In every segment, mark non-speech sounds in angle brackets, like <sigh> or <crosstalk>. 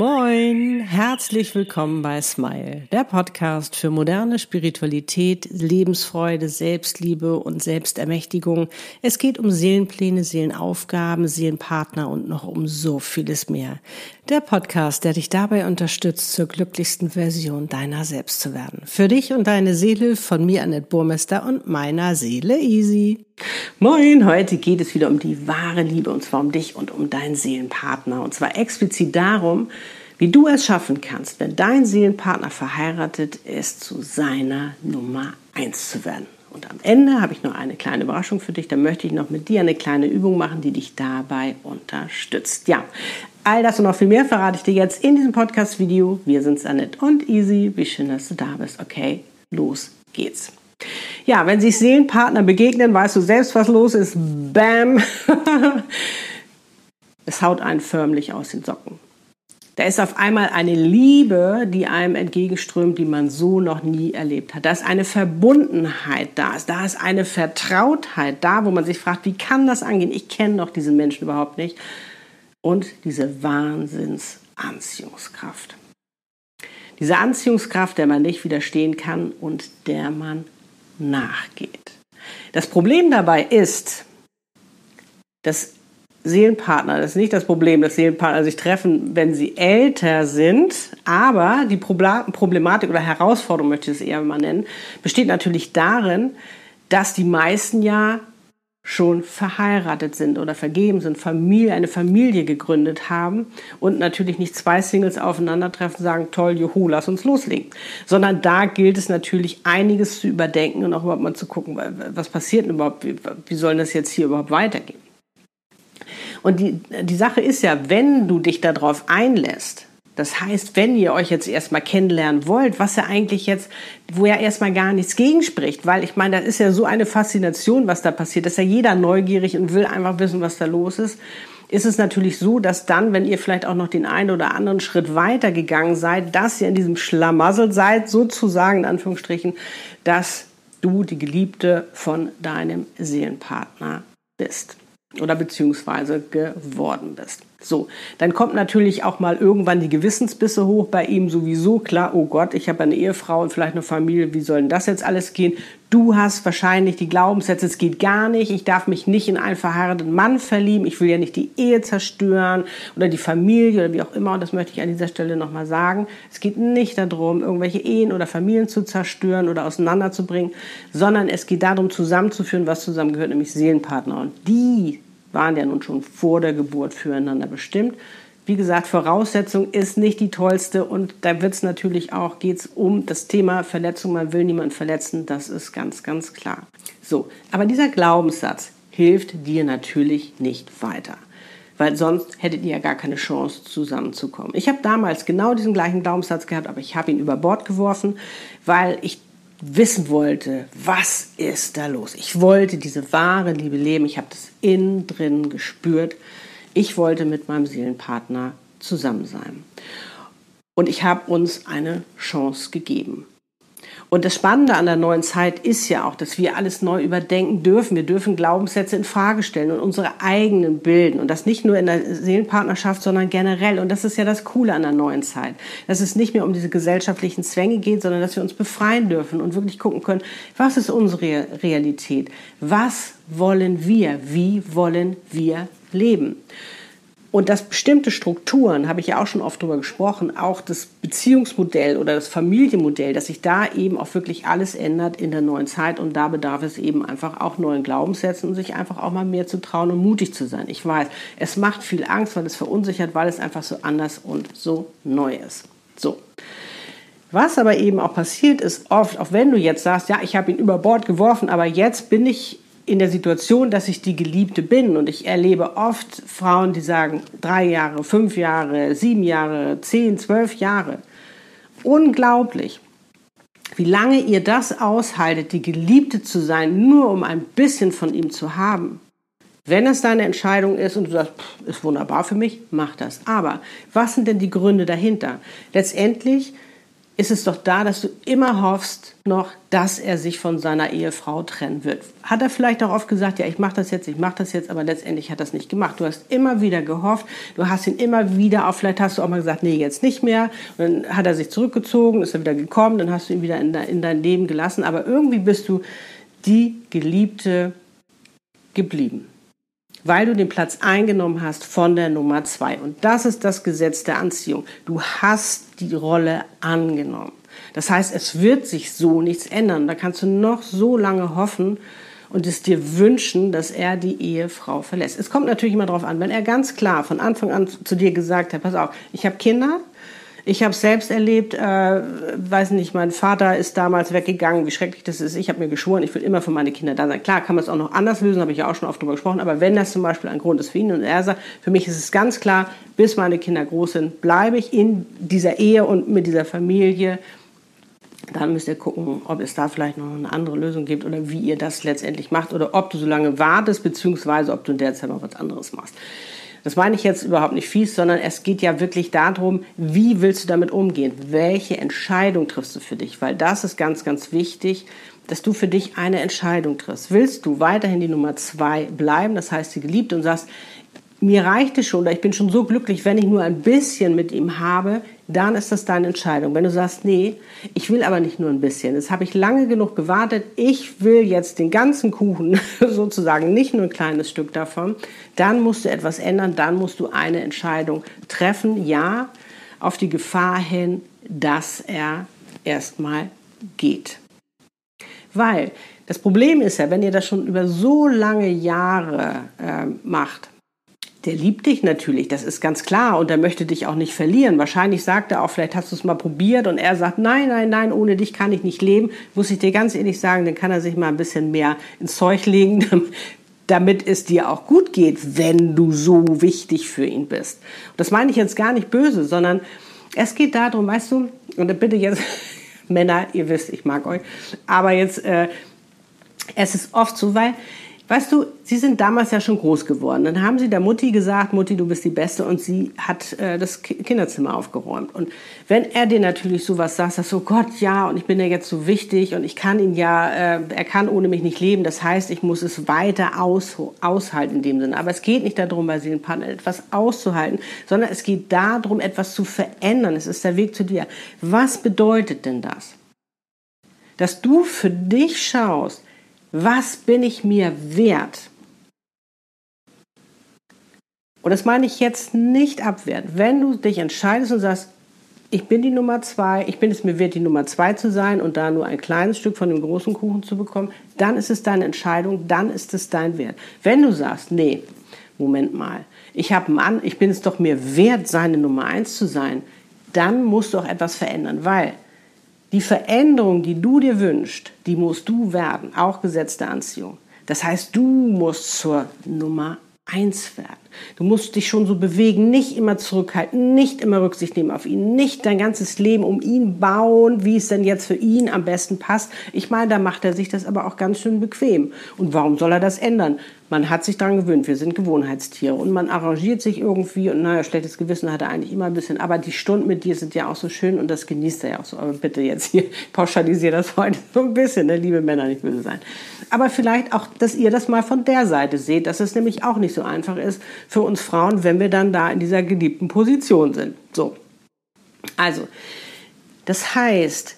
Moin, herzlich willkommen bei Smile, der Podcast für moderne Spiritualität, Lebensfreude, Selbstliebe und Selbstermächtigung. Es geht um Seelenpläne, Seelenaufgaben, Seelenpartner und noch um so vieles mehr. Der Podcast, der dich dabei unterstützt, zur glücklichsten Version deiner selbst zu werden. Für dich und deine Seele von mir, Annette Burmester und meiner Seele Easy. Moin, heute geht es wieder um die wahre Liebe und zwar um dich und um deinen Seelenpartner. Und zwar explizit darum, wie du es schaffen kannst, wenn dein Seelenpartner verheiratet ist, zu seiner Nummer eins zu werden. Und am Ende habe ich noch eine kleine Überraschung für dich. Da möchte ich noch mit dir eine kleine Übung machen, die dich dabei unterstützt. Ja, all das und noch viel mehr verrate ich dir jetzt in diesem Podcast-Video. Wir sind Annette und Easy. Wie schön, dass du da bist. Okay, los geht's. Ja, wenn sich Seelenpartner begegnen, weißt du selbst, was los ist. Bam! <laughs> es haut einen förmlich aus den Socken. Da ist auf einmal eine Liebe, die einem entgegenströmt, die man so noch nie erlebt hat. Da ist eine Verbundenheit da. Da ist eine Vertrautheit da, wo man sich fragt, wie kann das angehen? Ich kenne doch diesen Menschen überhaupt nicht. Und diese Wahnsinnsanziehungskraft. Diese Anziehungskraft, der man nicht widerstehen kann und der man nachgeht. Das Problem dabei ist, dass Seelenpartner, das ist nicht das Problem, dass Seelenpartner sich treffen, wenn sie älter sind, aber die Problematik oder Herausforderung, möchte ich es eher mal nennen, besteht natürlich darin, dass die meisten ja schon verheiratet sind oder vergeben sind, Familie, eine Familie gegründet haben und natürlich nicht zwei Singles aufeinandertreffen, sagen, toll, juhu, lass uns loslegen. Sondern da gilt es natürlich einiges zu überdenken und auch überhaupt mal zu gucken, was passiert denn überhaupt, wie, wie soll das jetzt hier überhaupt weitergehen. Und die, die Sache ist ja, wenn du dich darauf einlässt, das heißt, wenn ihr euch jetzt erstmal kennenlernen wollt, was ja eigentlich jetzt, wo ja erstmal gar nichts gegenspricht, weil ich meine, das ist ja so eine Faszination, was da passiert, dass ja jeder neugierig und will einfach wissen, was da los ist, ist es natürlich so, dass dann, wenn ihr vielleicht auch noch den einen oder anderen Schritt weiter gegangen seid, dass ihr in diesem Schlamassel seid, sozusagen in Anführungsstrichen, dass du die Geliebte von deinem Seelenpartner bist oder beziehungsweise geworden bist. So, dann kommt natürlich auch mal irgendwann die Gewissensbisse hoch bei ihm sowieso. Klar, oh Gott, ich habe eine Ehefrau und vielleicht eine Familie, wie soll denn das jetzt alles gehen? Du hast wahrscheinlich die Glaubenssätze, es geht gar nicht, ich darf mich nicht in einen verheirateten Mann verlieben, ich will ja nicht die Ehe zerstören oder die Familie oder wie auch immer. Und das möchte ich an dieser Stelle nochmal sagen. Es geht nicht darum, irgendwelche Ehen oder Familien zu zerstören oder auseinanderzubringen, sondern es geht darum, zusammenzuführen, was zusammengehört, nämlich Seelenpartner. Und die waren ja nun schon vor der Geburt füreinander bestimmt. Wie gesagt, Voraussetzung ist nicht die tollste und da wird es natürlich auch, geht es um das Thema Verletzung, man will niemanden verletzen, das ist ganz, ganz klar. So, aber dieser Glaubenssatz hilft dir natürlich nicht weiter weil sonst hättet ihr ja gar keine Chance zusammenzukommen. Ich habe damals genau diesen gleichen Glaubenssatz gehabt, aber ich habe ihn über Bord geworfen, weil ich wissen wollte, was ist da los. Ich wollte diese wahre Liebe leben. Ich habe das innen drin gespürt. Ich wollte mit meinem Seelenpartner zusammen sein. Und ich habe uns eine Chance gegeben. Und das Spannende an der neuen Zeit ist ja auch, dass wir alles neu überdenken dürfen. Wir dürfen Glaubenssätze in Frage stellen und unsere eigenen bilden. Und das nicht nur in der Seelenpartnerschaft, sondern generell. Und das ist ja das Coole an der neuen Zeit. Dass es nicht mehr um diese gesellschaftlichen Zwänge geht, sondern dass wir uns befreien dürfen und wirklich gucken können, was ist unsere Realität? Was wollen wir? Wie wollen wir leben? Und dass bestimmte Strukturen, habe ich ja auch schon oft darüber gesprochen, auch das Beziehungsmodell oder das Familienmodell, dass sich da eben auch wirklich alles ändert in der neuen Zeit und da bedarf es eben einfach auch neuen Glaubenssätzen und sich einfach auch mal mehr zu trauen und mutig zu sein. Ich weiß, es macht viel Angst, weil es verunsichert, weil es einfach so anders und so neu ist. So. Was aber eben auch passiert ist, oft, auch wenn du jetzt sagst, ja, ich habe ihn über Bord geworfen, aber jetzt bin ich in der Situation, dass ich die Geliebte bin. Und ich erlebe oft Frauen, die sagen drei Jahre, fünf Jahre, sieben Jahre, zehn, zwölf Jahre. Unglaublich, wie lange ihr das aushaltet, die Geliebte zu sein, nur um ein bisschen von ihm zu haben. Wenn es deine Entscheidung ist und du sagst, pff, ist wunderbar für mich, mach das. Aber was sind denn die Gründe dahinter? Letztendlich ist es doch da, dass du immer hoffst noch, dass er sich von seiner Ehefrau trennen wird. Hat er vielleicht auch oft gesagt, ja, ich mache das jetzt, ich mache das jetzt, aber letztendlich hat er das nicht gemacht. Du hast immer wieder gehofft, du hast ihn immer wieder, auch vielleicht hast du auch mal gesagt, nee, jetzt nicht mehr. Und dann hat er sich zurückgezogen, ist er wieder gekommen, dann hast du ihn wieder in, in dein Leben gelassen. Aber irgendwie bist du die Geliebte geblieben weil du den Platz eingenommen hast von der Nummer zwei. Und das ist das Gesetz der Anziehung. Du hast die Rolle angenommen. Das heißt, es wird sich so nichts ändern. Da kannst du noch so lange hoffen und es dir wünschen, dass er die Ehefrau verlässt. Es kommt natürlich immer darauf an, wenn er ganz klar von Anfang an zu dir gesagt hat, pass auf, ich habe Kinder, ich habe selbst erlebt, äh, weiß nicht, mein Vater ist damals weggegangen, wie schrecklich das ist. Ich habe mir geschworen, ich will immer für meine Kinder da sein. Klar, kann man es auch noch anders lösen, habe ich ja auch schon oft drüber gesprochen. Aber wenn das zum Beispiel ein Grund ist für ihn und er sagt, für mich ist es ganz klar, bis meine Kinder groß sind, bleibe ich in dieser Ehe und mit dieser Familie. Dann müsst ihr gucken, ob es da vielleicht noch eine andere Lösung gibt oder wie ihr das letztendlich macht oder ob du so lange wartest, beziehungsweise ob du in der Zeit noch was anderes machst. Das meine ich jetzt überhaupt nicht fies, sondern es geht ja wirklich darum, wie willst du damit umgehen? Welche Entscheidung triffst du für dich? Weil das ist ganz, ganz wichtig, dass du für dich eine Entscheidung triffst. Willst du weiterhin die Nummer zwei bleiben, das heißt die geliebt und sagst, mir reicht es schon ich bin schon so glücklich, wenn ich nur ein bisschen mit ihm habe, dann ist das deine Entscheidung. Wenn du sagst, nee, ich will aber nicht nur ein bisschen, das habe ich lange genug gewartet, ich will jetzt den ganzen Kuchen <laughs> sozusagen, nicht nur ein kleines Stück davon, dann musst du etwas ändern, dann musst du eine Entscheidung treffen, ja, auf die Gefahr hin, dass er erstmal geht. Weil das Problem ist ja, wenn ihr das schon über so lange Jahre äh, macht, der liebt dich natürlich, das ist ganz klar und er möchte dich auch nicht verlieren. Wahrscheinlich sagt er auch, vielleicht hast du es mal probiert und er sagt, nein, nein, nein, ohne dich kann ich nicht leben. Muss ich dir ganz ehrlich sagen, dann kann er sich mal ein bisschen mehr ins Zeug legen, <laughs> damit es dir auch gut geht, wenn du so wichtig für ihn bist. Das meine ich jetzt gar nicht böse, sondern es geht darum, weißt du, und bitte jetzt, <laughs> Männer, ihr wisst, ich mag euch, aber jetzt, äh, es ist oft so, weil Weißt du, sie sind damals ja schon groß geworden. Dann haben sie der Mutti gesagt, Mutti, du bist die Beste und sie hat äh, das Kinderzimmer aufgeräumt. Und wenn er dir natürlich sowas sagt, sagst du, oh Gott, ja, und ich bin ja jetzt so wichtig und ich kann ihn ja, äh, er kann ohne mich nicht leben. Das heißt, ich muss es weiter aus, aushalten in dem Sinne. Aber es geht nicht darum, bei sie Partner etwas auszuhalten, sondern es geht darum, etwas zu verändern. Es ist der Weg zu dir. Was bedeutet denn das? Dass du für dich schaust, was bin ich mir wert? Und das meine ich jetzt nicht abwertend. Wenn du dich entscheidest und sagst, ich bin die Nummer zwei, ich bin es mir wert, die Nummer zwei zu sein und da nur ein kleines Stück von dem großen Kuchen zu bekommen, dann ist es deine Entscheidung, dann ist es dein Wert. Wenn du sagst, nee, Moment mal, ich habe einen ich bin es doch mir wert, seine Nummer eins zu sein, dann musst du auch etwas verändern, weil die Veränderung, die du dir wünschst, die musst du werden, auch Gesetz der Anziehung. Das heißt, du musst zur Nummer eins werden. Du musst dich schon so bewegen, nicht immer zurückhalten, nicht immer Rücksicht nehmen auf ihn, nicht dein ganzes Leben um ihn bauen, wie es denn jetzt für ihn am besten passt. Ich meine, da macht er sich das aber auch ganz schön bequem. Und warum soll er das ändern? Man hat sich daran gewöhnt, wir sind Gewohnheitstiere und man arrangiert sich irgendwie und naja, schlechtes Gewissen hat er eigentlich immer ein bisschen, aber die Stunden mit dir sind ja auch so schön und das genießt er ja auch so. Aber bitte jetzt hier <laughs> pauschalisiere das heute so ein bisschen, ne? liebe Männer, nicht böse sein. Aber vielleicht auch, dass ihr das mal von der Seite seht, dass es nämlich auch nicht so einfach ist, für uns Frauen, wenn wir dann da in dieser geliebten Position sind. So. Also, das heißt,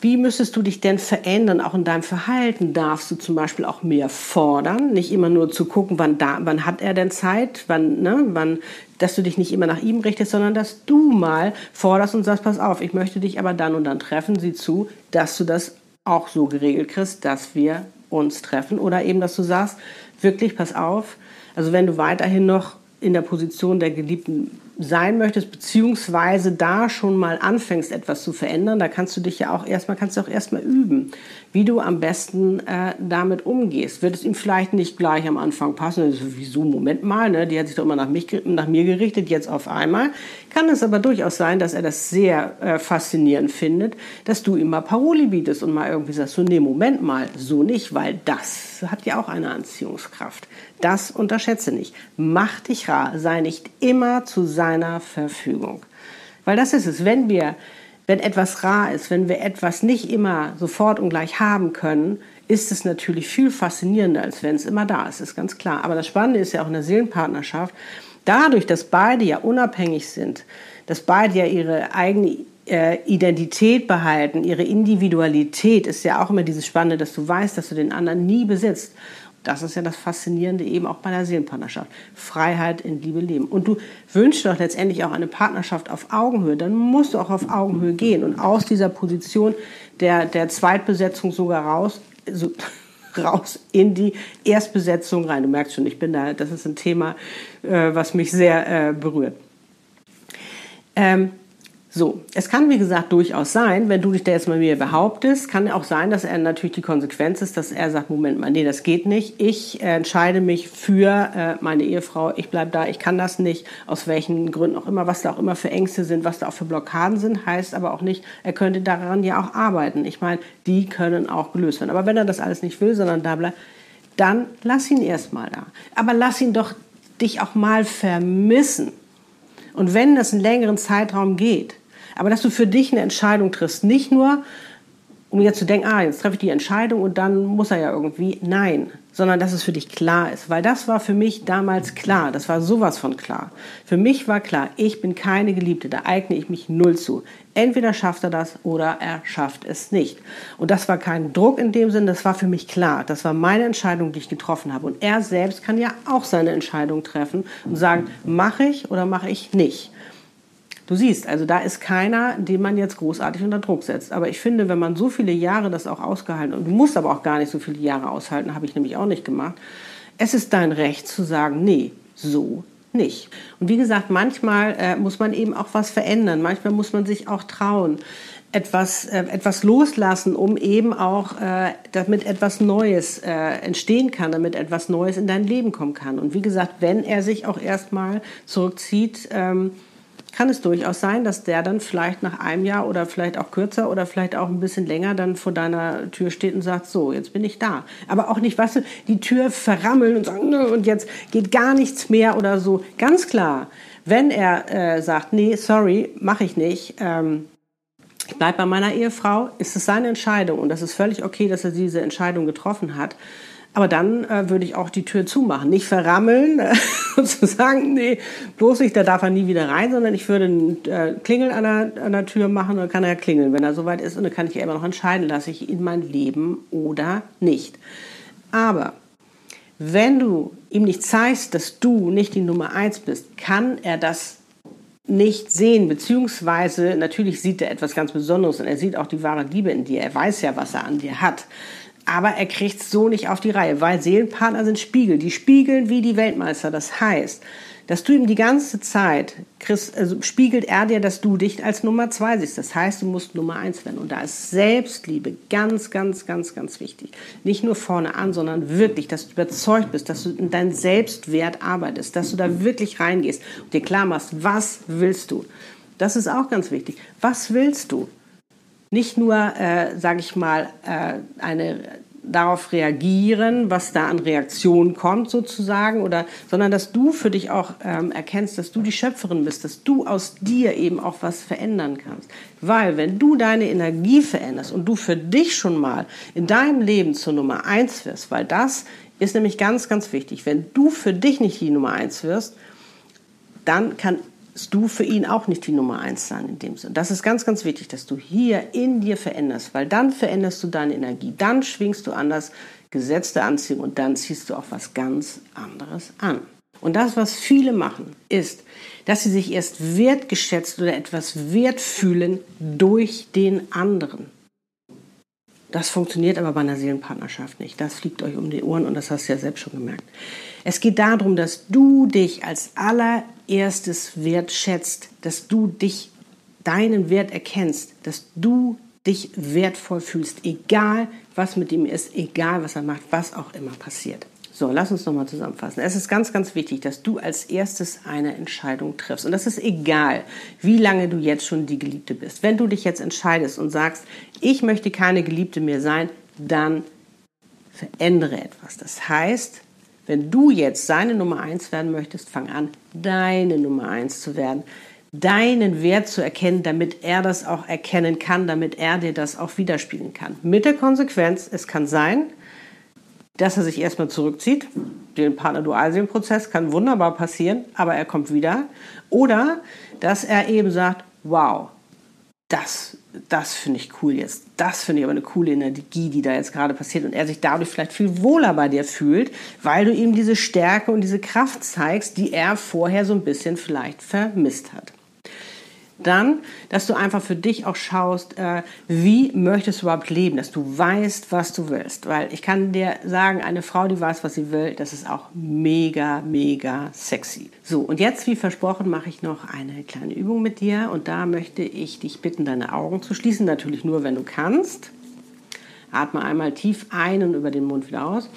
wie müsstest du dich denn verändern, auch in deinem Verhalten? Darfst du zum Beispiel auch mehr fordern, nicht immer nur zu gucken, wann, da, wann hat er denn Zeit, wann, ne, wann, dass du dich nicht immer nach ihm richtest, sondern dass du mal forderst und sagst, pass auf, ich möchte dich aber dann und dann treffen, sieh zu, dass du das auch so geregelt kriegst, dass wir uns treffen. Oder eben, dass du sagst, wirklich, pass auf, also wenn du weiterhin noch in der Position der Geliebten sein möchtest, beziehungsweise da schon mal anfängst, etwas zu verändern, da kannst du dich ja auch erstmal, kannst du auch erstmal üben, wie du am besten äh, damit umgehst. Wird es ihm vielleicht nicht gleich am Anfang passen? Wieso, Moment mal, ne? die hat sich doch immer nach, mich, nach mir gerichtet, jetzt auf einmal. Kann es aber durchaus sein, dass er das sehr äh, faszinierend findet, dass du ihm mal Paroli bietest und mal irgendwie sagst, so, nee, Moment mal, so nicht, weil das hat ja auch eine Anziehungskraft. Das unterschätze nicht. Mach dich rar, sei nicht immer zu seiner Verfügung. Weil das ist es, wenn wir wenn etwas rar ist, wenn wir etwas nicht immer sofort und gleich haben können, ist es natürlich viel faszinierender, als wenn es immer da ist, ist ganz klar. Aber das Spannende ist ja auch in der Seelenpartnerschaft, dadurch, dass beide ja unabhängig sind, dass beide ja ihre eigene äh, Identität behalten, ihre Individualität, ist ja auch immer dieses Spannende, dass du weißt, dass du den anderen nie besitzt. Das ist ja das Faszinierende eben auch bei der Seelenpartnerschaft. Freiheit in Liebe leben. Und du wünschst doch letztendlich auch eine Partnerschaft auf Augenhöhe. Dann musst du auch auf Augenhöhe gehen und aus dieser Position der, der Zweitbesetzung sogar raus, so, <laughs> raus in die Erstbesetzung rein. Du merkst schon, ich bin da, das ist ein Thema, äh, was mich sehr äh, berührt. Ähm, so, es kann wie gesagt durchaus sein, wenn du dich da jetzt mal mir behauptest, kann auch sein, dass er natürlich die Konsequenz ist, dass er sagt, Moment mal, nee, das geht nicht. Ich äh, entscheide mich für äh, meine Ehefrau, ich bleibe da, ich kann das nicht, aus welchen Gründen auch immer, was da auch immer für Ängste sind, was da auch für Blockaden sind, heißt aber auch nicht, er könnte daran ja auch arbeiten. Ich meine, die können auch gelöst werden. Aber wenn er das alles nicht will, sondern da bleibt, dann lass ihn erstmal da. Aber lass ihn doch dich auch mal vermissen. Und wenn das einen längeren Zeitraum geht, aber dass du für dich eine Entscheidung triffst, nicht nur, um jetzt zu denken, ah, jetzt treffe ich die Entscheidung und dann muss er ja irgendwie. Nein, sondern dass es für dich klar ist. Weil das war für mich damals klar. Das war sowas von klar. Für mich war klar, ich bin keine Geliebte, da eigne ich mich null zu. Entweder schafft er das oder er schafft es nicht. Und das war kein Druck in dem Sinn, das war für mich klar. Das war meine Entscheidung, die ich getroffen habe. Und er selbst kann ja auch seine Entscheidung treffen und sagen, mache ich oder mache ich nicht. Du siehst, also da ist keiner, den man jetzt großartig unter Druck setzt. Aber ich finde, wenn man so viele Jahre das auch ausgehalten und du musst aber auch gar nicht so viele Jahre aushalten, habe ich nämlich auch nicht gemacht, es ist dein Recht zu sagen, nee, so nicht. Und wie gesagt, manchmal äh, muss man eben auch was verändern. Manchmal muss man sich auch trauen, etwas, äh, etwas loslassen, um eben auch, äh, damit etwas Neues äh, entstehen kann, damit etwas Neues in dein Leben kommen kann. Und wie gesagt, wenn er sich auch erstmal zurückzieht, ähm, kann es durchaus sein, dass der dann vielleicht nach einem Jahr oder vielleicht auch kürzer oder vielleicht auch ein bisschen länger dann vor deiner Tür steht und sagt, so, jetzt bin ich da. Aber auch nicht, weißt du, die Tür verrammeln und sagen, und jetzt geht gar nichts mehr oder so. Ganz klar, wenn er äh, sagt, nee, sorry, mache ich nicht, ähm, ich bleibe bei meiner Ehefrau, ist es seine Entscheidung und das ist völlig okay, dass er diese Entscheidung getroffen hat. Aber dann äh, würde ich auch die Tür zumachen. Nicht verrammeln äh, <laughs> und zu sagen, nee, bloß nicht, da darf er nie wieder rein, sondern ich würde einen äh, Klingel an der, an der Tür machen und kann er klingeln, wenn er soweit ist. Und dann kann ich immer noch entscheiden, lasse ich ihn mein Leben oder nicht. Aber wenn du ihm nicht zeigst, dass du nicht die Nummer eins bist, kann er das nicht sehen, beziehungsweise natürlich sieht er etwas ganz Besonderes und er sieht auch die wahre Liebe in dir. Er weiß ja, was er an dir hat aber er kriegt es so nicht auf die Reihe, weil Seelenpartner sind Spiegel. Die spiegeln wie die Weltmeister. Das heißt, dass du ihm die ganze Zeit kriegst, also spiegelt er dir, dass du dich als Nummer zwei siehst. Das heißt, du musst Nummer eins werden. Und da ist Selbstliebe ganz, ganz, ganz, ganz wichtig. Nicht nur vorne an, sondern wirklich, dass du überzeugt bist, dass du in deinen Selbstwert arbeitest, dass du da wirklich reingehst und dir klar machst, was willst du. Das ist auch ganz wichtig. Was willst du? Nicht nur, äh, sage ich mal, äh, eine darauf reagieren, was da an Reaktionen kommt sozusagen, oder, sondern dass du für dich auch ähm, erkennst, dass du die Schöpferin bist, dass du aus dir eben auch was verändern kannst. Weil wenn du deine Energie veränderst und du für dich schon mal in deinem Leben zur Nummer eins wirst, weil das ist nämlich ganz, ganz wichtig. Wenn du für dich nicht die Nummer eins wirst, dann kann du für ihn auch nicht die Nummer eins sein in dem Sinne. Das ist ganz, ganz wichtig, dass du hier in dir veränderst, weil dann veränderst du deine Energie, dann schwingst du anders, gesetzte Anziehung und dann ziehst du auch was ganz anderes an. Und das, was viele machen, ist, dass sie sich erst wertgeschätzt oder etwas wert fühlen durch den anderen. Das funktioniert aber bei einer Seelenpartnerschaft nicht. Das fliegt euch um die Ohren und das hast du ja selbst schon gemerkt. Es geht darum, dass du dich als allererstes wertschätzt, dass du dich, deinen Wert erkennst, dass du dich wertvoll fühlst, egal was mit ihm ist, egal was er macht, was auch immer passiert. So, lass uns nochmal zusammenfassen. Es ist ganz, ganz wichtig, dass du als erstes eine Entscheidung triffst. Und das ist egal, wie lange du jetzt schon die Geliebte bist. Wenn du dich jetzt entscheidest und sagst, ich möchte keine Geliebte mehr sein, dann verändere etwas. Das heißt, wenn du jetzt seine Nummer eins werden möchtest, fang an, deine Nummer eins zu werden. deinen Wert zu erkennen, damit er das auch erkennen kann, damit er dir das auch widerspiegeln kann. Mit der Konsequenz, es kann sein, dass er sich erstmal zurückzieht. Den Partner-Dualseelenprozess kann wunderbar passieren, aber er kommt wieder. Oder dass er eben sagt, wow, das, das finde ich cool jetzt. Das finde ich aber eine coole Energie, die da jetzt gerade passiert. Und er sich dadurch vielleicht viel wohler bei dir fühlt, weil du ihm diese Stärke und diese Kraft zeigst, die er vorher so ein bisschen vielleicht vermisst hat. Dann, dass du einfach für dich auch schaust, äh, wie möchtest du überhaupt leben, dass du weißt, was du willst. Weil ich kann dir sagen, eine Frau, die weiß, was sie will, das ist auch mega, mega sexy. So, und jetzt, wie versprochen, mache ich noch eine kleine Übung mit dir. Und da möchte ich dich bitten, deine Augen zu schließen. Natürlich nur, wenn du kannst. Atme einmal tief ein und über den Mund wieder aus.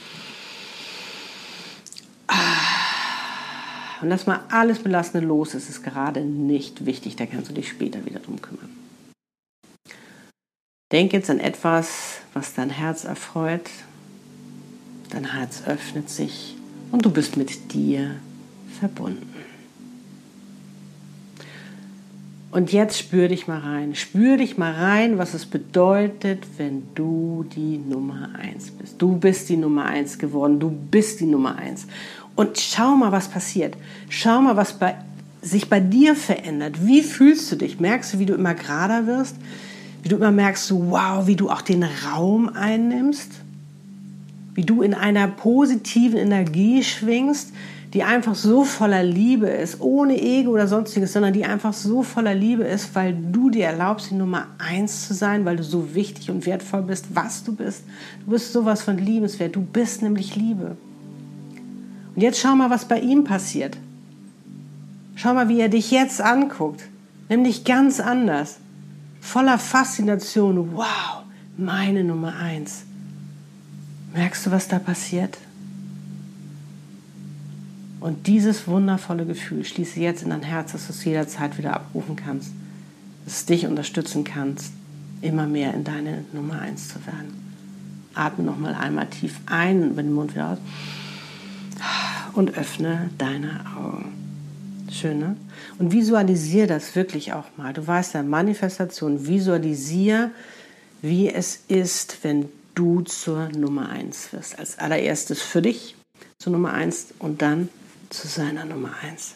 Und lass mal alles Belastende los, es ist gerade nicht wichtig, da kannst du dich später wieder drum kümmern. Denk jetzt an etwas, was dein Herz erfreut. Dein Herz öffnet sich und du bist mit dir verbunden. Und jetzt spür dich mal rein. Spür dich mal rein, was es bedeutet, wenn du die Nummer 1 bist. Du bist die Nummer 1 geworden. Du bist die Nummer 1. Und schau mal, was passiert. Schau mal, was bei, sich bei dir verändert. Wie fühlst du dich? Merkst du, wie du immer gerader wirst? Wie du immer merkst, wow, wie du auch den Raum einnimmst? Wie du in einer positiven Energie schwingst, die einfach so voller Liebe ist, ohne Ego oder sonstiges, sondern die einfach so voller Liebe ist, weil du dir erlaubst, die Nummer eins zu sein, weil du so wichtig und wertvoll bist, was du bist. Du bist sowas von liebenswert. Du bist nämlich Liebe. Und jetzt schau mal, was bei ihm passiert. Schau mal, wie er dich jetzt anguckt. Nämlich ganz anders. Voller Faszination. Wow, meine Nummer eins. Merkst du, was da passiert? Und dieses wundervolle Gefühl schließe jetzt in dein Herz, dass du es jederzeit wieder abrufen kannst. Dass es dich unterstützen kannst, immer mehr in deine Nummer eins zu werden. Atme nochmal einmal tief ein über den Mund wieder aus und öffne deine Augen. Schön, ne? Und visualisiere das wirklich auch mal. Du weißt ja, Manifestation, visualisiere, wie es ist, wenn du zur Nummer 1 wirst. Als allererstes für dich zur Nummer 1 und dann zu seiner Nummer 1.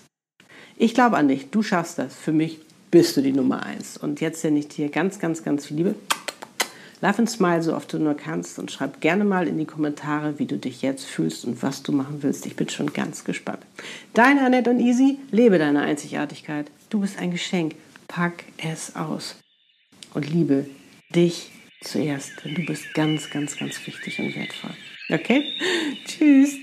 Ich glaube an dich, du schaffst das. Für mich bist du die Nummer 1. Und jetzt sende ich dir ganz, ganz, ganz viel Liebe. Love and Smile so oft du nur kannst und schreib gerne mal in die Kommentare, wie du dich jetzt fühlst und was du machen willst. Ich bin schon ganz gespannt. Deine Annette und Easy, lebe deine Einzigartigkeit. Du bist ein Geschenk. Pack es aus. Und liebe dich zuerst, denn du bist ganz, ganz, ganz wichtig und wertvoll. Okay? <laughs> Tschüss.